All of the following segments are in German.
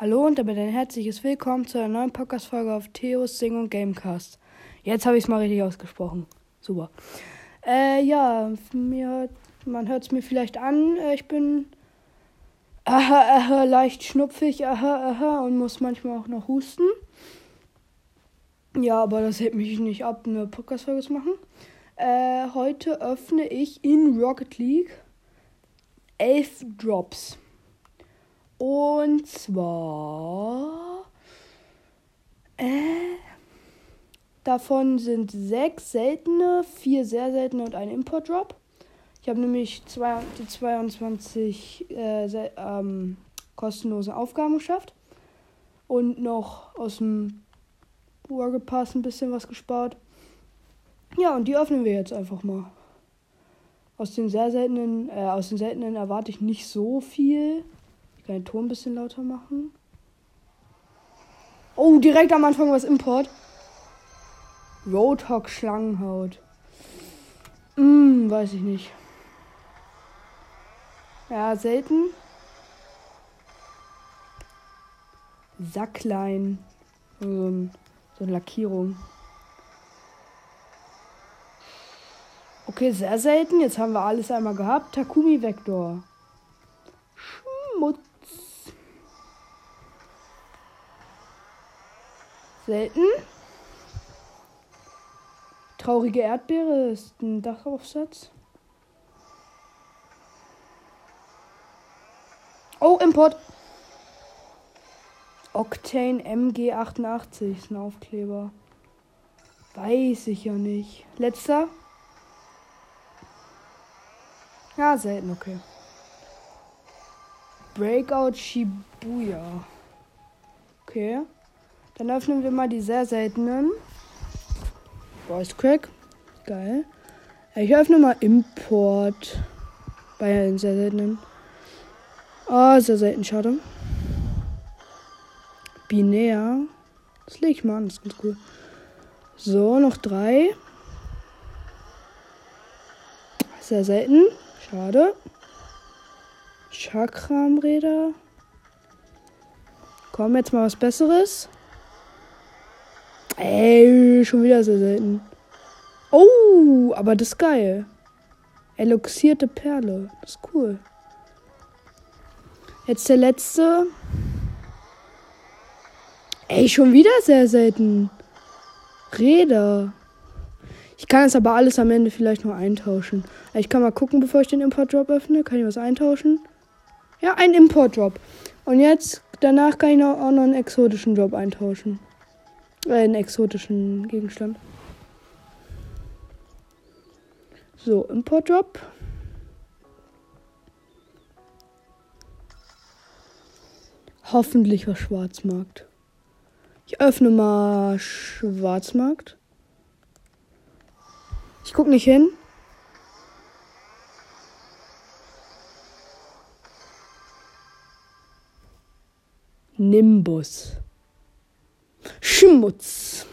Hallo und damit ein herzliches Willkommen zu einer neuen Podcast-Folge auf Theos Sing und Gamecast. Jetzt habe ich es mal richtig ausgesprochen. Super. Äh, ja, mir, man hört es mir vielleicht an. Äh, ich bin aha, aha, leicht schnupfig aha, aha, und muss manchmal auch noch husten. Ja, aber das hält mich nicht ab, eine Podcast-Folge zu machen. Äh, heute öffne ich in Rocket League elf Drops. Und zwar. Äh, davon sind sechs seltene, vier sehr seltene und ein Import-Drop. Ich habe nämlich zwei, die 22 äh, ähm, kostenlosen Aufgaben geschafft. Und noch aus dem Burger Pass ein bisschen was gespart. Ja, und die öffnen wir jetzt einfach mal. Aus den sehr seltenen, äh, aus den seltenen erwarte ich nicht so viel den Ton ein bisschen lauter machen. Oh, direkt am Anfang was Import. Roadhog Schlangenhaut. Hm, weiß ich nicht. Ja, selten. Sacklein. So, ein, so eine Lackierung. Okay, sehr selten. Jetzt haben wir alles einmal gehabt. Takumi Vektor. Schmutz. Selten. Traurige Erdbeere ist ein Dachaufsatz. Oh, Import. Octane MG88 ist ein Aufkleber. Weiß ich ja nicht. Letzter. Ja, selten, okay. Breakout Shibuya. Okay. Dann öffnen wir mal die sehr seltenen. Voice Crack. Geil. Ich öffne mal Import. Bei den sehr seltenen. Oh, sehr selten, schade. Binär. Das lege ich mal an, das ist ganz cool. So, noch drei. Sehr selten. Schade. Chakramräder. Komm, jetzt mal was Besseres. Ey, schon wieder sehr selten. Oh, aber das ist geil. Eloxierte Perle. Das ist cool. Jetzt der letzte. Ey, schon wieder sehr selten. Räder. Ich kann es aber alles am Ende vielleicht noch eintauschen. Ich kann mal gucken, bevor ich den Import-Drop öffne. Kann ich was eintauschen? Ja, ein Import-Drop. Und jetzt, danach kann ich noch, auch noch einen exotischen Drop eintauschen. Äh, einen exotischen Gegenstand. So, Import Drop. Hoffentlich was Schwarzmarkt. Ich öffne mal Schwarzmarkt. Ich guck nicht hin. Nimbus. Schmutz.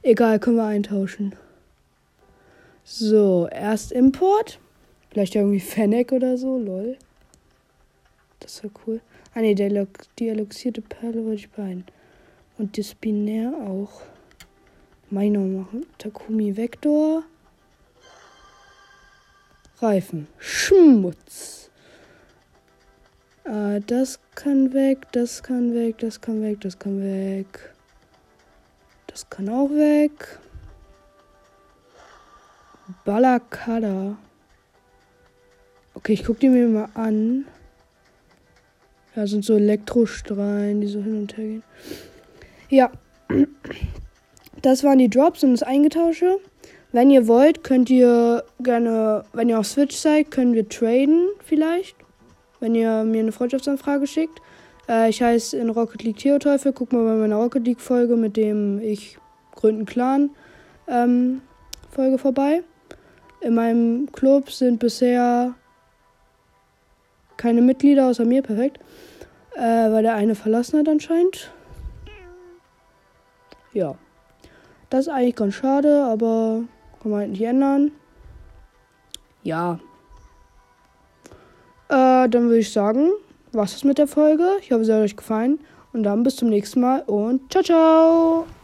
Egal, können wir eintauschen. So, erst Import. Vielleicht irgendwie Fennec oder so, lol. Das ja cool. Ah ne, die eloxierte Perle wollte ich behalten. Und das Binär auch. Meiner machen. Takumi Vektor. Reifen. Schmutz. Äh, das kann weg, das kann weg, das kann weg, das kann weg. Das kann auch weg. Balakada. Okay, ich gucke die mir mal an. Da sind so Elektrostrahlen, die so hin und her gehen. Ja. Das waren die Drops und das Eingetausche. Wenn ihr wollt, könnt ihr gerne, wenn ihr auf Switch seid, können wir traden vielleicht. Wenn ihr mir eine Freundschaftsanfrage schickt. Äh, ich heiße in Rocket League Theoteufel. Guck mal bei meiner Rocket League Folge mit dem ich gründen Clan ähm, Folge vorbei. In meinem Club sind bisher keine Mitglieder außer mir, perfekt. Äh, weil der eine verlassen hat anscheinend. Ja. Das ist eigentlich ganz schade, aber kann man halt nicht ändern. Ja. Äh, dann würde ich sagen, war's das mit der Folge. Ich hoffe, es hat euch gefallen. Und dann bis zum nächsten Mal und ciao, ciao.